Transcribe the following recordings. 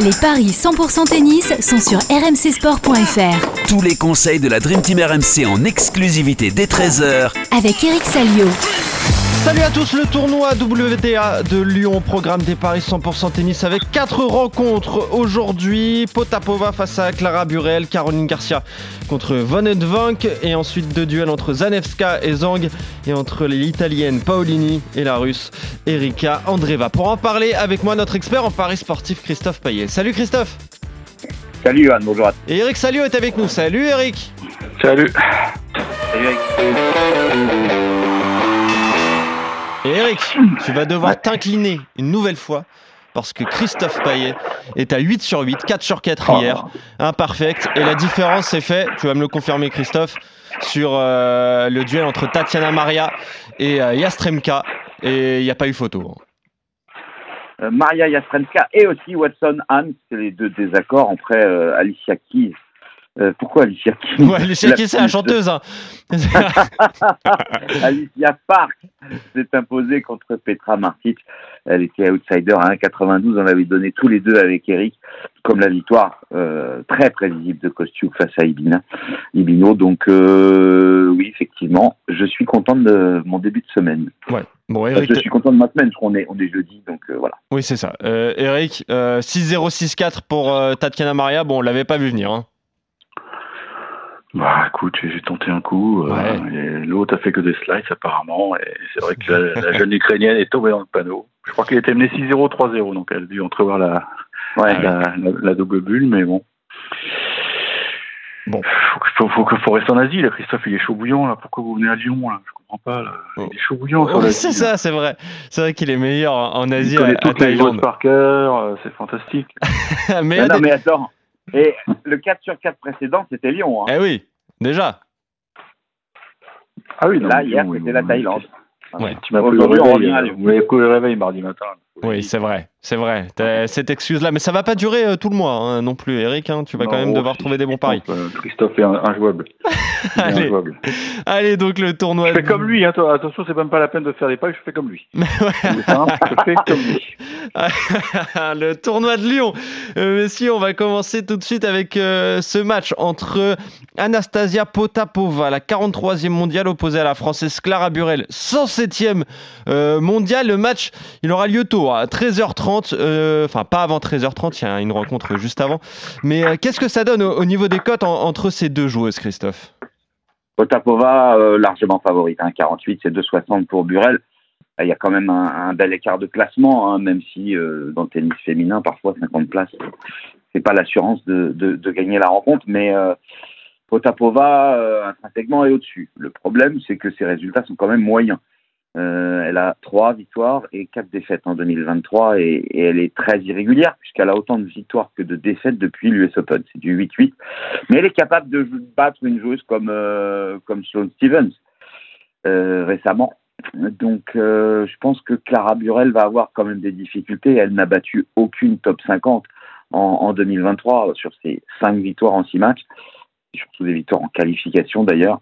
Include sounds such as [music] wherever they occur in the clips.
Les paris 100% tennis sont sur rmcsport.fr. Tous les conseils de la Dream Team RMC en exclusivité dès 13h Avec Eric Salio. Salut à tous, le tournoi WTA de Lyon, programme des paris 100% tennis avec quatre rencontres aujourd'hui. Potapova face à Clara Burel, Caroline Garcia contre Von Vank et ensuite deux duels entre Zanevska et Zhang et entre l'italienne Paolini et la russe Erika Andreva. Pour en parler avec moi, notre expert en paris sportif Christophe Payet. Salut Christophe Salut Johan, bonjour à tous. Et Eric Salio est avec nous. Salut Eric Salut Salut Eric. Et Eric, tu vas devoir t'incliner une nouvelle fois parce que Christophe Payet est à 8 sur 8, 4 sur 4 hier, imperfect. Et la différence s'est faite, tu vas me le confirmer Christophe, sur euh, le duel entre Tatiana Maria et euh, Yastremka. Et il n'y a pas eu photo. Euh, Maria Yastremska et aussi Watson c'est les deux désaccords après Alicia Keys. Euh, pourquoi Alicia Keys Ouais, Alicia Keys, c'est la chanteuse. Hein. [laughs] Alicia Park s'est imposée contre Petra Martic. Elle était outsider à 1,92. On l'avait donné tous les deux avec Eric, comme la victoire euh, très prévisible de Kostiuk face à Ibina, Ibino. Donc euh, oui, effectivement, je suis content de mon début de semaine. Ouais. Bon, Eric, je suis content de ma semaine, qu'on est, on est jeudi, donc euh, voilà. oui, c'est ça. Euh, Eric, euh, 6-0, 6-4 pour Tatiana Maria. Bon, on l'avait pas vu venir. Hein. Bah écoute, j'ai tenté un coup. euh, Ouais. L'autre a fait que des slices apparemment. Et c'est vrai que la, [laughs] la jeune ukrainienne est tombée dans le panneau. Je crois qu'elle était menée 6-0, 3-0. Donc elle a dû entrevoir la, Ouais. la, la- la double bulle. Mais bon. Bon. Faut, que- faut, faut, que- faut rester en Asie. Là. Christophe, il est chaud bouillant. Là. Pourquoi vous venez à Lyon là? Je comprends pas. Là. Oh. Il est chaud bouillant l'Asie, c'est ça, c'est vrai. C'est vrai qu'il est meilleur en Il Asie, à, connaît à toutes les joueuses Thaïlande. par cœur. euh, C'est fantastique. [laughs] Mais, Non, à non, des- mais attends. Et le 4 sur 4 précédent, c'était Lyon. Hein. Eh oui, déjà. Ah oui, non, Là, hier, c'était la Thaïlande. Ouais. Tu m'as pris le Aujourd'hui, on réveil. revient à Lyon. Vous m'avez pris le réveil mardi matin. Oui, c'est vrai, c'est vrai. T'as cette excuse-là, mais ça va pas durer euh, tout le mois hein, non plus, Eric. hein, tu vas quand même devoir si, trouver des bons paris. Euh, Christophe est injouable. Il est [laughs] Allez, injouable. allez, donc le tournoi. Je fais comme lui, hein, toi, attention, c'est même pas la peine de faire des paris, je fais comme lui. [laughs] Je fais comme lui. [laughs] le tournoi de Lyon. Euh, messieurs, on va commencer tout de suite avec euh, ce match entre Anastasia Potapova, la 43e mondiale opposée à la française Clara Burel, 107e euh, mondiale. Le match, il aura lieu tôt, à 13h30. euh, Enfin, pas avant 13h30, il y a une rencontre juste avant. Mais euh, qu'est-ce que ça donne au, au niveau des cotes en- entre ces deux joueuses, Christophe? Potapova, euh, largement favorite. Hein, 48, c'est 2,60 pour Burel. Il y a quand même un, bel écart de classement, hein, même si dans le tennis féminin, parfois 50 places, c'est pas l'assurance de, de, gagner la rencontre. Mais Potapova, intrinsèquement, est au-dessus. Le problème, c'est que ses résultats sont quand même moyens. Euh, elle a trois victoires et quatre défaites en 2023 et, elle est très irrégulière puisqu'elle a autant de victoires que de défaites depuis l'US Open. C'est du 8-8. Mais elle est capable de battre une joueuse comme, euh, comme Sloane Stevens euh, récemment. Donc euh, je pense que Clara Burel va avoir quand même des difficultés. Elle n'a battu aucune top 50 en, en 2023 sur ses cinq victoires en six matchs surtout des victoires en qualification d'ailleurs.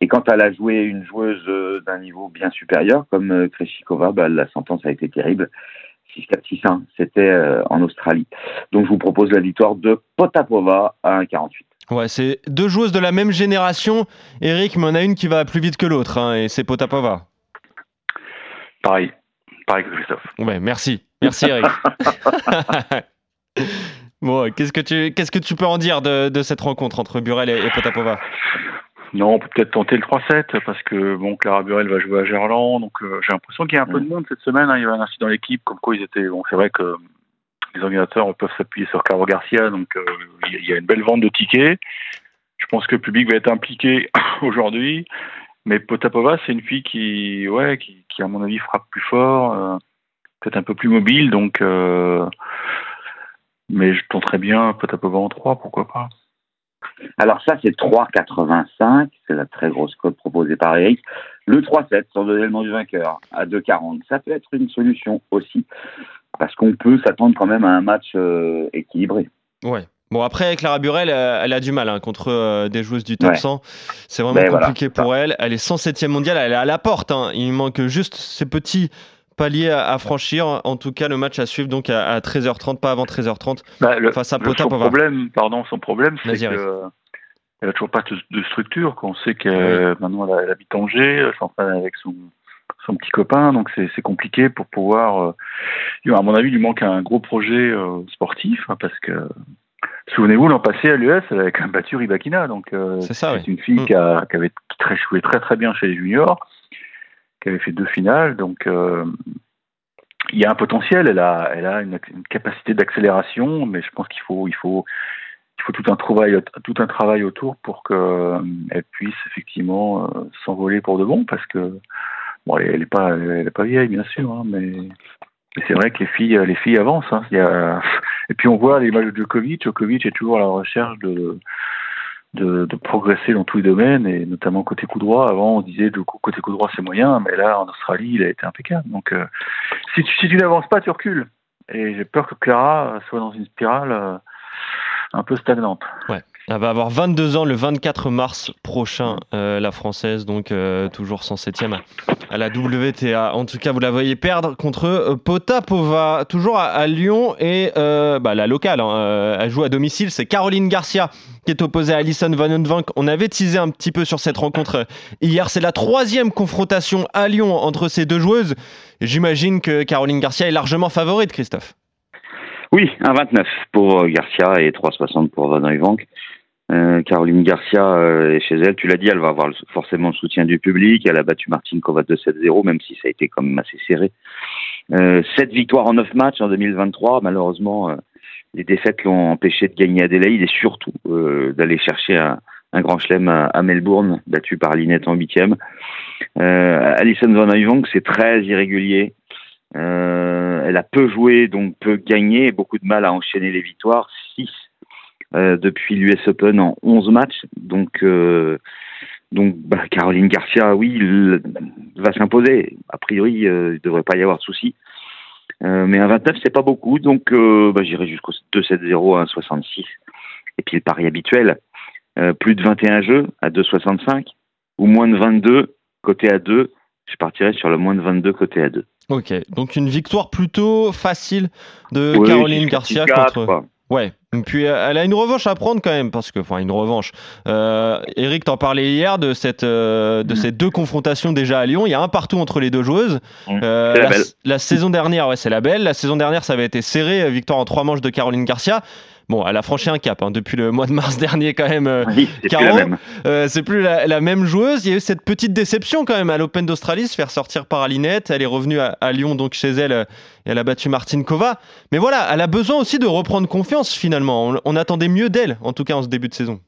Et quand elle a joué une joueuse euh, d'un niveau bien supérieur, comme euh, Krejcikova, bah, la sentence a été terrible. 6-4, 6-1, c'était euh, en Australie. Donc je vous propose la victoire de Potapova à 1,48. Ouais, c'est deux joueuses de la même génération, Eric, mais on a une qui va plus vite que l'autre, hein, et c'est Potapova. Pareil, pareil que Christophe. Ouais, merci. Merci, Eric. [laughs] bon, qu'est-ce que tu qu'est-ce que tu peux en dire de, de cette rencontre entre Burel et, et Potapova? Non, on peut peut-être tenter le 3-7 parce que bon, Clara Burel va jouer à Gerland, donc euh, j'ai l'impression qu'il y a un peu de monde cette semaine. hein, il y a un incident dans l'équipe, comme quoi ils étaient. Bon, c'est vrai que les organisateurs peuvent s'appuyer sur Caro Garcia, donc euh, il y a- il y a une belle vente de tickets. Je pense que le public va être impliqué [coughs] aujourd'hui, mais Potapova, c'est une fille qui, ouais, qui, qui à mon avis frappe plus fort, euh, peut-être un peu plus mobile, donc. Mais je tenterais bien Potapova en 3, pourquoi pas. Alors ça, c'est 3,85. C'est la très grosse cote proposée par Eric. Le 3,7, sans donner le nom du vainqueur, à 2,40. Ça peut être une solution aussi. Parce qu'on peut s'attendre quand même à un match euh, équilibré. Ouais. Bon, après, Clara Burel, elle a du mal hein, contre euh, des joueuses du top Ouais. 100. C'est vraiment Ben compliqué pour elle. Elle est 107e mondiale, elle est à la porte. hein. Il manque juste ces petits palier à, franchir. En tout cas, le match à suivre donc à, 13h30, pas avant 13h30 bah, le, face à Son problème, pardon, son problème, c'est qu'elle n'a toujours pas de, structure. On sait que maintenant elle, habite Angers, elle s'entraîne avec son, son petit copain, donc c'est compliqué pour pouvoir. Euh, à mon avis, il lui manque un gros projet euh, sportif hein, parce que Souvenez-vous, l'an passé à l'US, elle avait quand même battu Ribakina. Donc, euh, c'est une fille mm. qui, a, qui, avait très, joué très très bien chez les juniors, qui avait fait deux finales. Donc, euh, il y a un potentiel. Elle a, elle a une, capacité d'accélération, mais je pense qu'il faut, il faut, il faut tout un travail, tout un travail autour pour qu'elle euh, puisse effectivement s'envoler pour de bon, parce que bon, elle n'est pas, elle est pas vieille, bien sûr, hein, mais c'est vrai que les filles, les filles avancent. Hein. Et puis on voit l'image de Djokovic. Djokovic est toujours à la recherche de, de, de, progresser dans tous les domaines, et notamment côté coup droit. Avant, on disait côté coup droit c'est moyen, mais là en Australie, il a été impeccable. Donc euh, si, tu, si tu n'avances pas, tu recules. Et j'ai peur que Clara soit dans une spirale euh, un peu stagnante. Elle va avoir 22 ans le 24 mars prochain, euh, la française, donc euh, toujours 107e à la WTA. En tout cas, vous la voyez perdre contre euh, Potapova, toujours à, Lyon et bah, la locale. Hein, elle joue à domicile, c'est Caroline Garcia qui est opposée à Alison Van Vank. On avait teasé un petit peu sur cette rencontre hier. C'est la troisième confrontation à Lyon entre ces deux joueuses. J'imagine que Caroline Garcia est largement favorite, Christophe. Oui, 1,29 pour Garcia et 3,60 pour Van Vank. Euh, Caroline Garcia euh, est chez elle, tu l'as dit, elle va avoir forcément le soutien du public. Elle a battu Martine Kova 2-7-0, même si ça a été quand même assez serré. Euh, 7 victoires en 9 matchs en 2023. Malheureusement, euh, les défaites l'ont empêché de gagner Adélaïde et surtout d'aller chercher un, grand chelem à, Melbourne, battu par Linette en 8 euh, Alison Van Uyvank, c'est très irrégulier. elle a peu joué, donc peu gagné, beaucoup de mal à enchaîner les victoires. 6 euh, depuis l'US Open en 11 matchs. Donc, euh, donc bah, Caroline Garcia, oui, va s'imposer. A priori, euh, il ne devrait pas y avoir de souci. mais un 29, c'est pas beaucoup, donc bah, j'irai jusqu'au 2-7-0 à 1,66. Et puis le pari habituel, plus de 21 jeux à 2,65 ou moins de 22 côté à 2. Je partirai sur le moins de 22 côté à 2. Ok, donc une victoire plutôt facile de Caroline Garcia contre. Ouais, puis elle a une revanche à prendre quand même, parce que, enfin, une revanche. Euh, Eric, t'en parlais hier de, cette, euh, de mm. ces deux confrontations déjà à Lyon. Il y a un partout entre les deux joueuses. Mm. Euh, la, la, saison dernière, ouais, c'est la belle. La saison dernière, ça avait été serré, victoire en trois manches de Caroline Garcia. Bon, elle a franchi un cap hein, depuis le mois de mars [laughs] dernier quand même. Euh, oui, c'est plus, la même. Euh, c'est plus la, même joueuse. Il y a eu cette petite déception quand même à l'Open d'Australie, se faire sortir par Alinette. Elle est revenue à, Lyon donc chez elle et elle a battu Martine Kova. Mais voilà, elle a besoin aussi de reprendre confiance finalement. On, attendait mieux d'elle, en tout cas en ce début de saison.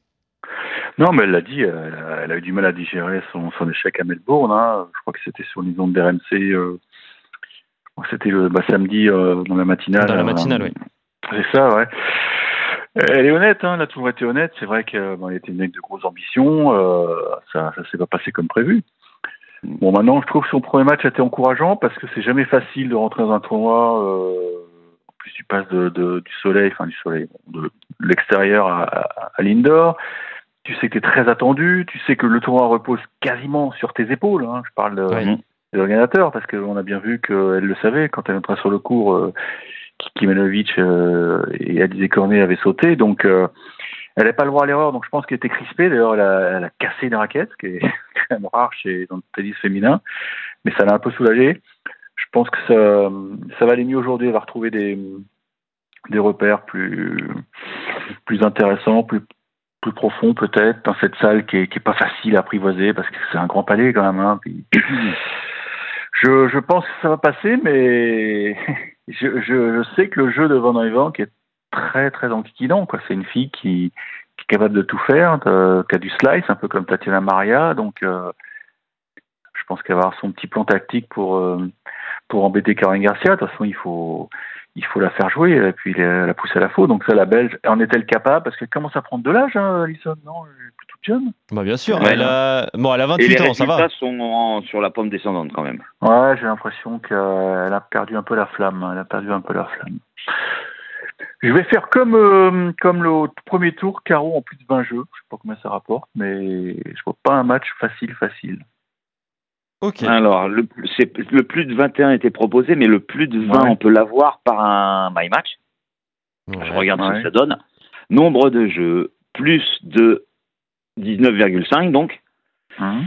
Non, mais elle l'a dit, elle a, eu du mal à digérer son, échec à Melbourne. Hein. Je crois que c'était sur les ondes d'RMC. Euh, c'était le bah, samedi dans la matinale. Dans la matinale, oui. C'est ça, ouais. Elle est honnête, hein, elle a toujours été honnête. C'est vrai qu'elle bon, était une mec de grosses ambitions. Euh, ça ne s'est pas passé comme prévu. Bon, maintenant, je trouve que son premier match a été encourageant parce que c'est jamais facile de rentrer dans un tournoi. Euh, en plus, tu passes de, de, du soleil, enfin du soleil, de l'extérieur à, à, l'indoor. Tu sais que tu es très attendu. Tu sais que le tournoi repose quasiment sur tes épaules. Hein. Je parle de, des organisateurs parce qu'on a bien vu qu'elle le savait quand elle entrait sur le cours. Euh, Kimanovic euh, et Alizé Cornet avaient sauté. Donc, euh, elle n'a pas le droit à l'erreur. Donc, je pense qu'elle était crispée. D'ailleurs, elle a, elle a, cassé une raquette, ce qui est [laughs] quand même rare chez, dans le tennis féminin. Mais ça l'a un peu soulagée. Je pense que ça, ça va aller mieux aujourd'hui. Elle va retrouver des, des repères plus, plus intéressants, plus, plus profonds peut-être, dans cette salle qui est, qui est pas facile à apprivoiser parce que c'est un grand palais quand même. Hein. [clears throat] Je, je pense que ça va passer, mais [laughs] je, sais que le jeu de Van Eyvank est très très antiquinant. Quoi. C'est une fille qui, est capable de tout faire, qui a du slice, un peu comme Tatiana Maria. Donc, euh, je pense qu'elle va avoir son petit plan tactique pour euh, pour embêter Caroline Garcia. De toute façon, il faut il faut la faire jouer et puis la pousser à la faute. Donc ça, la Belge, en est-elle capable? Parce qu'elle commence à prendre de l'âge, hein, Alison, non? Toute jeune. Bah bien sûr, elle, a... Bon, elle a 28 ans, ça va. Les résultats sont sur la pomme descendante quand même. Ouais, j'ai l'impression qu'elle a perdu un peu la flamme. Elle a perdu un peu la flamme. Je vais faire comme, euh, comme le premier tour, Caro en plus de 20 jeux. Je sais pas combien ça rapporte, mais je vois pas un match facile, facile. Ok. Alors, le, c'est- le plus de 21 était proposé, mais le plus de 20, Ouais. on peut l'avoir par un My Match. Ouais. Je regarde ce Ouais. que ça donne. Nombre de jeux, plus de 19,5 donc. Hein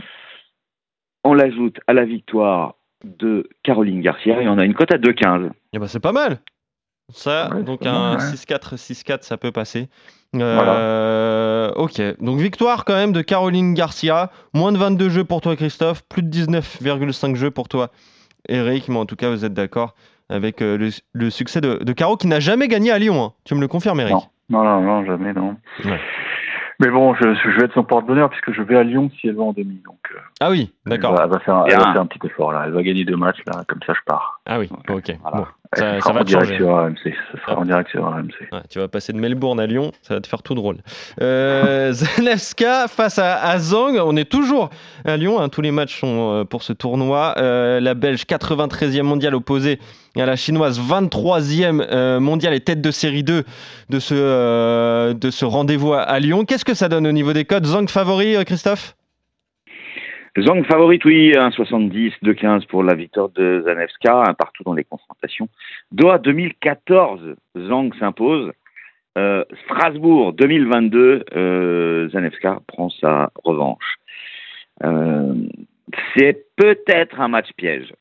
On l'ajoute à la victoire de Caroline Garcia et on a une cote à 2,15. Eh ben, c'est pas mal. Ça, Ouais, donc un mal, ouais. 6-4, 6-4, ça peut passer. Euh, Ok, donc victoire quand même de Caroline Garcia. Moins de 22 jeux pour toi, Christophe. Plus de 19,5 jeux pour toi, Eric. Mais en tout cas, vous êtes d'accord avec euh, le, le succès de, de Caro qui n'a jamais gagné à Lyon. hein. Tu me le confirmes, Eric? Non. Non, non, non, jamais, non. Ouais. Mais bon, je, je vais être son porte-bonheur puisque je vais à Lyon si elle va en demi. Donc, euh, Ah oui, d'accord. elle va faire, un- elle va faire un petit effort là. Elle va gagner deux matchs là, comme ça je pars. Ah oui, ok. Voilà. Bon, ça, sera ça va en te direct changer. sur RMC. Ça sera Ah. en direct sur. Ouais, tu vas passer de Melbourne à Lyon, ça va te faire tout drôle. Euh, [laughs] Zanevska face à, à Zhang, on est toujours à Lyon, hein, tous les matchs sont euh, pour ce tournoi. Euh, la Belge 93e mondiale opposée la Chinoise 23e euh, mondiale et tête de série 2 de ce, euh, de ce rendez-vous à, Lyon. Qu'est-ce que ça donne au niveau des codes? Zhang favori, euh, Christophe? Zhang favorite, oui, 1,70, 2,15 pour la victoire de Zanevska, partout dans les confrontations. Doha 2014, Zhang s'impose. Strasbourg 2022, euh, Zanevska prend sa revanche. C'est peut-être un match piège,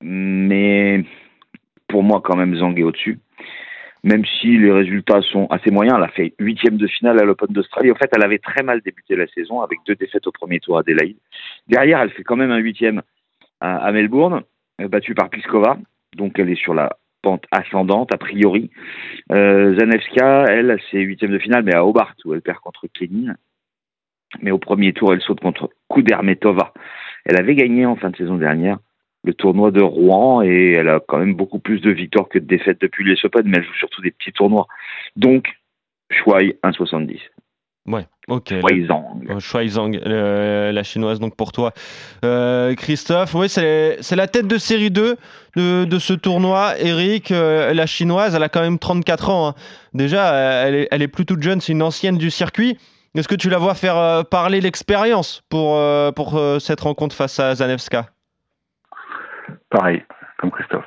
mais pour moi quand même Zhang est au-dessus. Même si les résultats sont assez moyens, elle a fait huitième de finale à l'Open d'Australie. En fait, elle avait très mal débuté la saison avec deux défaites au premier tour à Adélaïde. Derrière, elle fait quand même un huitième à, à Melbourne, euh, battue par Pliskova. Donc, elle est sur la pente ascendante, a priori. Euh, Zanevska, elle, c'est huitième de finale, mais à Hobart, où elle perd contre Kenin. Mais au premier tour, elle saute contre Kudermetova. Elle avait gagné en fin de saison dernière le tournoi de Rouen et elle a quand même beaucoup plus de victoires que de défaites depuis les Open, mais elle joue surtout des petits tournois. Donc, Shuai 1,70. Ouais, ok. Shuai Zhang. Shuai Zhang, euh, la chinoise, donc pour toi. Euh, Christophe, oui, c'est la tête de série 2 de, de ce tournoi. Eric, euh, la chinoise, elle a quand même 34 ans. hein. Déjà, elle est, elle est plus toute jeune, c'est une ancienne du circuit. Est-ce que tu la vois faire euh, parler l'expérience pour, pour cette rencontre face à Zanevska Pareil, comme Christophe.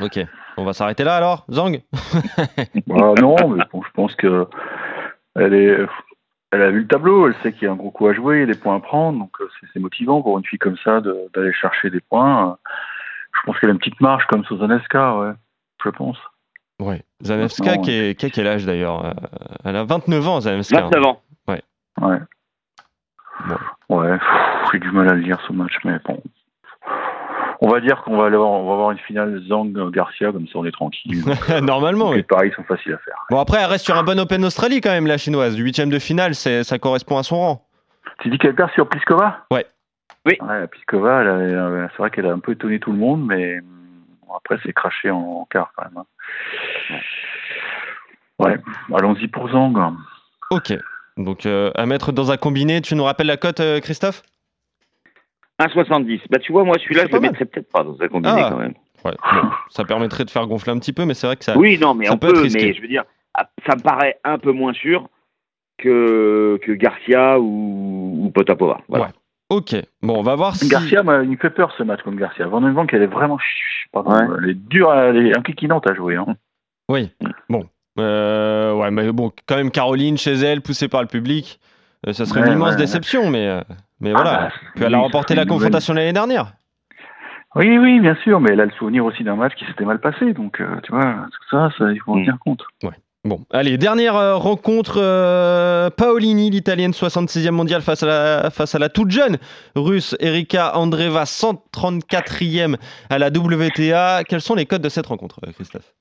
Ok, on va s'arrêter là alors, Zhang? [laughs] Bah, non, mais bon, je pense que elle est, elle a vu le tableau, elle sait qu'il y a un gros coup à jouer, il y a des points à prendre, donc euh, c'est- motivant pour une fille comme ça de- d'aller chercher des points. Je pense qu'elle a une petite marge comme Sozaneska, ouais, je pense. Ouais, Zanevska qui, est, qui a quel âge d'ailleurs Euh, Elle a 29 ans, Zanevska. 29 ans. Ouais. Bon. Ouais, j'ai du mal à le lire ce match, mais bon. On va dire qu'on va aller voir- on va avoir une finale Zhang-Garcia, comme ça on est tranquille. [laughs] Normalement, Donc, oui. Les paris sont faciles à faire. Bon, après, elle reste sur un bon Open Australie quand même, la chinoise. Huitième de finale, c'est- ça correspond à son rang. Tu dis qu'elle perd sur Pliskova? Ouais. Oui. Ouais, Pliskova, euh, c'est vrai qu'elle a un peu étonné tout le monde, mais hum, après c'est craché en, en quart quand même. hein. Ouais, allons-y pour Zhang. Ok. Donc, euh, à mettre dans un combiné, tu nous rappelles la cote, euh, Christophe? 1,70. Bah, tu vois, moi, celui-là, je le mettrais peut-être pas dans un combiné Ah. quand même. Ouais. bon, ça permettrait de faire gonfler un petit peu, mais c'est vrai que ça. Oui, non, mais ça on peut mais je veux dire, ah, ça me paraît un peu moins sûr que, que Garcia ou, ou Potapova. Voilà. Ouais. Ok. Bon, on va voir si. Garcia, moi, il me fait peur ce match comme Garcia. Van Vank, elle est vraiment, ch- pardon, Ouais. elle est dure, elle est inquiétante à jouer. Hein. Oui. Bon. Euh, ouais, mais bon, quand même, Caroline chez elle, poussée par le public, euh, ça serait Ouais, une immense ouais, déception, mais, euh, mais Ah, voilà. bah, Puis elle a remporté la confrontation l'année dernière. Oui, oui, bien sûr, mais elle a le souvenir aussi d'un match qui s'était mal passé, donc euh, tu vois, tout ça, ça, il faut en Mm. tenir compte. Bon, allez, dernière euh, rencontre, euh, Paolini, l'italienne 66e mondiale face à, la, face à la toute jeune russe Erika Andreva, 134e à la WTA. Quels sont les codes de cette rencontre, Christophe?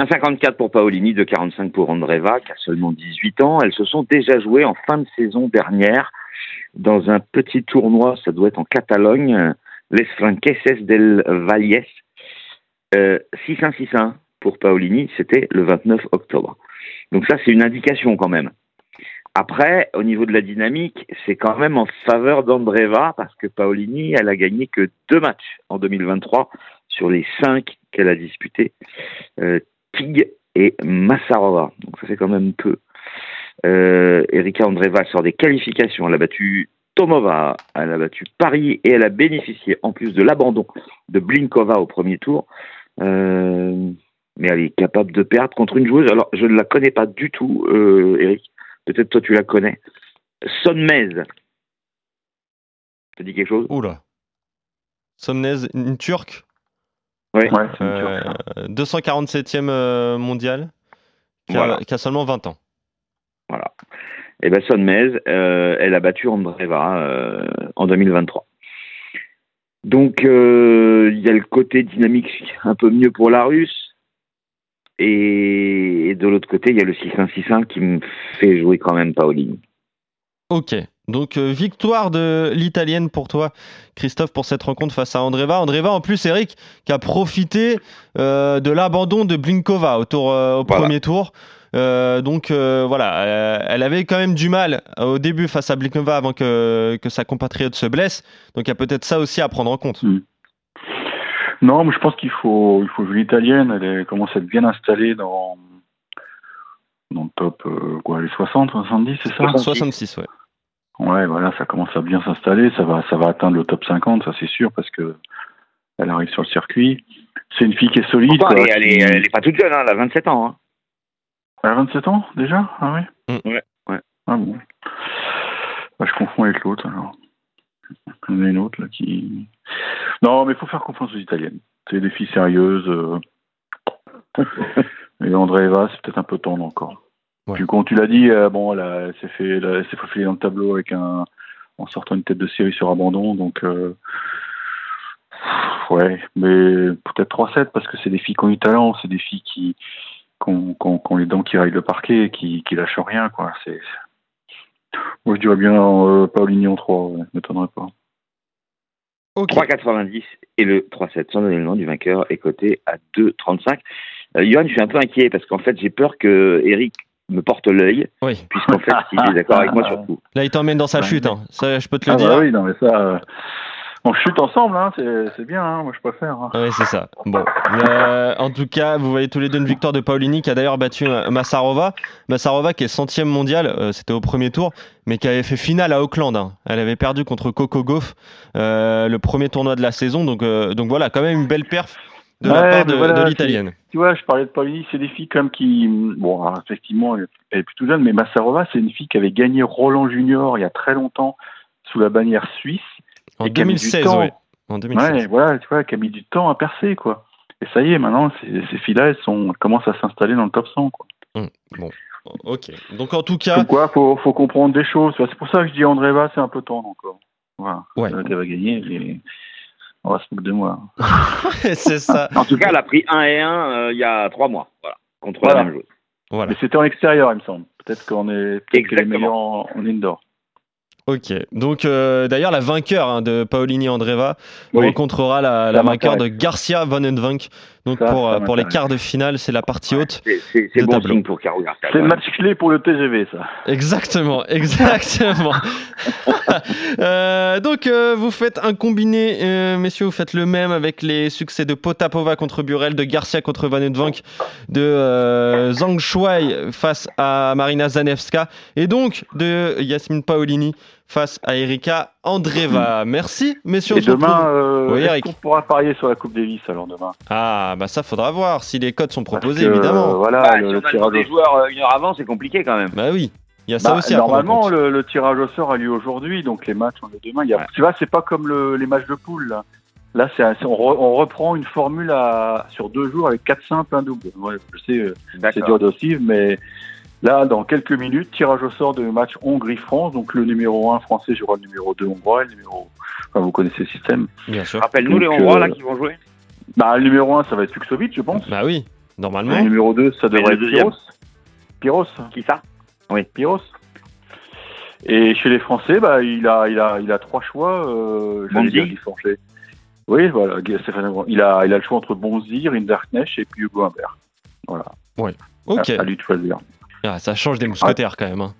1,54 pour Paolini, 2,45 pour Andreva, qui a seulement 18 ans. Elles se sont déjà jouées en fin de saison dernière dans un petit tournoi, ça doit être en Catalogne, euh, Les Franqueses del Valles. Euh, 6-1, 6-1 pour Paolini, c'était le 29 octobre. Donc ça, c'est une indication quand même. Après, au niveau de la dynamique, c'est quand même en faveur d'Andreva parce que Paolini, elle a gagné que deux matchs en 2023 sur les cinq qu'elle a disputés. Euh, Tig et Massarova. Donc ça fait quand même peu. Euh, Erika Andreva sort des qualifications. Elle a battu Tomova. Elle a battu Paris et elle a bénéficié en plus de l'abandon de Blinkova au premier tour. Euh, mais elle est capable de perdre contre une joueuse. Alors, je ne la connais pas du tout, euh, Eric. Peut-être toi tu la connais. Sonmez. Ça dit quelque chose? Oula. Somnez, une turque? Ouais. Ouais, c'est une Euh, turque, ça. 247e euh, mondial, qui, a, Voilà. qui a seulement 20 ans. Voilà. Et ben Sonmez, euh, elle a battu Andreeva euh, en 2023. Donc euh, il y a le côté dynamique un peu mieux pour la Russe. Et, et de l'autre côté, il y a le 6-1-6-1 qui me fait jouer quand même Paolini. Ok. Donc, victoire de l'italienne pour toi, Christophe, pour cette rencontre face à Andreva. Andreva, en plus, Eric, qui a profité de l'abandon de Blinkova au, tour, au Voilà. premier tour. Euh, donc euh, voilà, euh, elle avait quand même du mal au début face à Blinkova avant que, que sa compatriote se blesse. Donc il y a peut-être ça aussi à prendre en compte. Non, mais je pense qu'il faut, il faut jouer l'italienne. Elle commence à être bien installée dans, dans le top, euh, quoi, les 60, 70, c'est ça? 66, ouais. Ouais, voilà, ça commence à bien s'installer. Ça va, ça va atteindre le top 50, ça c'est sûr, parce que elle arrive sur le circuit. C'est une fille qui est solide. Pourtant, elle, est, elle, qui- est, elle est pas toute jeune, hein, elle a 27 ans. Hein. Elle a 27 ans déjà? Ah oui Mm. Ouais, ouais. Ah bon Bah, Je confonds avec l'autre alors. Il y en a une autre là qui. Non, mais il faut faire confiance aux Italiennes. C'est des filles sérieuses. euh. [laughs] Et Andreeva, c'est peut-être un peu tendre encore. Ouais. Puis quand tu l'as dit, euh, bon, elle, a- elle s'est fait, elle, a- elle s'est faufilée dans le tableau avec un, en sortant une tête de série sur abandon, donc. euh, Ouais, mais peut-être 3-7 parce que c'est des filles qui ont du talent, c'est des filles qui, ont les dents qui raillent le parquet et qui, qui lâchent rien, quoi. Moi, je dirais bien euh, Paolini en 3, ouais, m'étonnerait pas. Ok. 3,90 et le 3,7 sans donner le nom du vainqueur est coté à 2,35. Euh, Johan, je suis un peu inquiet parce qu'en fait, j'ai peur que Eric me porte l'œil, Oui. puisqu'en fait, il est d'accord avec moi sur tout. Là, il t'emmène dans sa chute. hein. Ça, je peux te le Ah dire. bah oui, non mais ça, euh, on chute ensemble, hein, c'est, bien, hein, moi je préfère. hein. Oui, c'est ça. Bon. Euh, en tout cas, vous voyez tous les deux une victoire de Paolini qui a d'ailleurs battu euh, Massarova. Massarova qui est centième mondiale, euh, c'était au premier tour, mais qui avait fait finale à Auckland. hein. Elle avait perdu contre Coco Gauff euh, le premier tournoi de la saison. Donc, donc voilà, quand même une belle perf de la part de, voilà, l'italienne. Tu vois, je parlais de Paolini, c'est des filles comme qui, bon, alors, effectivement, elle est plutôt jeune, mais Massarova, c'est une fille qui avait gagné Roland Junior il y a très longtemps sous la bannière suisse. En et qui a mis du 2016, temps. oui. En 2016. Ouais, voilà, tu vois, qui a mis du temps à percer, quoi. Et ça y est, maintenant, ces, ces filles-là, elles sont, elles commencent à s'installer dans le top 100, quoi. Ok. Donc en tout cas, quoi, faut, faut comprendre des choses. C'est pour ça que je dis Andreva, c'est un peu tendre encore. Voilà. Ouais. Elle va gagner, et on va se moquer de moi. [laughs] c'est ça. En tout cas, elle a pris 1 et 1 euh, il y a 3 mois, voilà, contre Voilà. la même joueuse. Voilà. Mais c'était en extérieur, il me semble. Peut-être qu'on est, est Exactement. meilleure en, en indoor. Ok. Donc euh, d'ailleurs, la vainqueur hein, de Paolini Andreva Oui. rencontrera la, vainqueur de. Garcia Van. Donc Ça, pour, ça euh, pour les quarts de finale, c'est la partie haute. C'est bon tableau. signe pour Caro Garcia. C'est le match clé pour le TGV, ça. Exactement, [laughs] exactement. [laughs] Euh, donc, euh, vous faites un combiné, euh, messieurs, vous faites le même avec les succès de Potapova contre Burel, de Garcia contre Van de euh, Zhang Shuai face à Marina Zanevska, et donc de Yasmine Paolini face à Erika Andreva. Merci, messieurs. Et demain, euh, Oui, est-ce qu'on pourra parier sur la Coupe Davis, alors, demain? Ah, bah ça faudra voir si les codes sont proposés, que, évidemment. euh, voilà, Bah, le, si on a tirage des au joueurs euh, une heure avant, c'est compliqué quand même. Bah oui, il y a ça Bah, aussi normalement, le, le tirage au sort a lieu aujourd'hui, donc les matchs on est demain. Il y a, Ouais. Tu vois, c'est pas comme le- les matchs de poule. Là, là c'est un- c'est- on, re- on reprend une formule à, sur deux jours avec quatre simples, un double. Ouais, je sais, euh, c'est dur de suivre, mais là, dans quelques minutes, tirage au sort de match Hongrie-France. Donc le numéro 1 français jouera le numéro 2 hongrois, et le numéro. Enfin, vous connaissez le système. Bien sûr. Rappelle-nous les Hongrois euh, là qui vont jouer. Bah, le numéro 1, ça va être Fuxovic, je pense. Bah oui, Le normalement. numéro 2, ça devrait le être Pyros. Pyros. Qui ça? Pyros. Et chez les Français, bah, il a, il a, il a trois choix. Euh, j'allais Bonzi. dire Guy Forget. Oui, voilà, il a, il a le choix entre Bonzi, Rinderknecht et puis Hugo Humbert. Voilà. Ok. À, à lui de choisir. Ah, ça change des mousquetaires quand même. hein.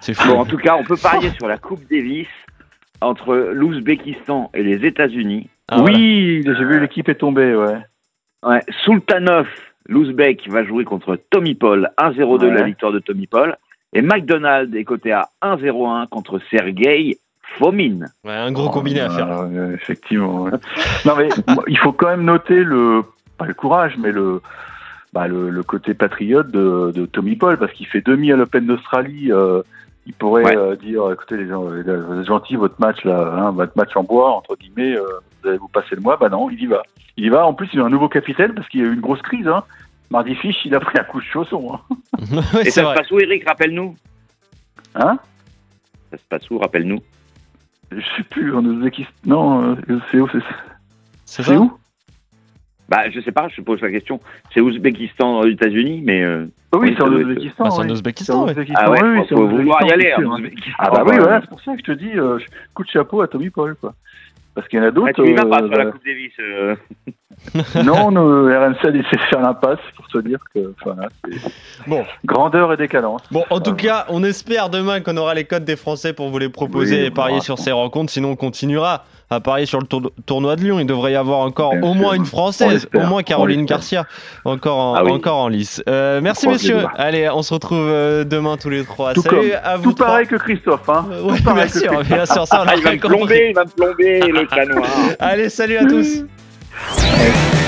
C'est fou. Bon, en tout cas, on peut parier sur la Coupe Davis entre l'Ouzbékistan et les États-Unis. Ah, voilà. oui, j'ai vu l'équipe est tombée, ouais. Ouais, Sultanov, l'Ouzbek, va jouer contre Tommy Paul, 1-0 de la Ouais. victoire de Tommy Paul. Et McDonald est coté à 1-0-1 contre Sergei Fomine. Ouais, un gros combiné à faire. Ah, ouais, effectivement. ouais. non mais [laughs] il faut quand même noter le pas le courage, mais le bah, le, le côté patriote de, de Tommy Paul parce qu'il fait demi à l'Open d'Australie. euh, il pourrait Ouais. euh, dire écoutez les gens, vous êtes gentils votre match là, hein, votre match en bois entre guillemets, euh, vous allez vous passer le mois. Bah non, il y va. Il y va. En plus, il a un nouveau capitaine parce qu'il y a eu une grosse crise. Hein. Mardi Fish, il a pris un coup de chausson. Hein. [laughs] Ouais, Et ça se passe où, Eric Rappelle-nous? Hein? Ça se passe où Rappelle-nous? Je sais plus en Ouzbékistan. Non, euh, c'est où c'est où? Bah, je sais pas, je pose la question. C'est Ouzbékistan aux États-Unis, mais. euh, Ah oui, c'est en Ouzbékistan. Bah, c'est en oui. Ouzbékistan, C'est. Ouzbékistan, Ah ouais, oui, oui, faut, vouloir y Ouzbékistan, aller. hein. Ah bah oui, Ouais. voilà, c'est pour ça que je te dis, euh, coup de chapeau à Tommy Paul, quoi. Parce qu'il y en a d'autres. Ouais, tu vas pas euh, sur la Coupe Davis. euh. [laughs] [laughs] non, RMC a laissé faire l'impasse pour te dire que voilà, Bon. grandeur et décadence. Bon, en tout Euh, cas, on espère demain qu'on aura les codes des Français pour vous les proposer Oui, et parier bon, sur ces rencontres. Sinon, on continuera à parier sur le tour- tournoi de Lyon. Il devrait y avoir encore Bien au sûr. moins une Française, au moins Caroline. Garcia, encore en, Ah oui. encore en lice. Euh, merci messieurs. Allez, on se retrouve demain tous les trois. Tout Salut comme- à vous Tout trois. pareil que Christophe, hein. Euh, Tout ouais, pareil bien que sûr, Christophe. bien sûr, ça on Ah, il va bien me compris. plomber, il va me plomber, [laughs] le canois. Allez, salut à tous. Ouais.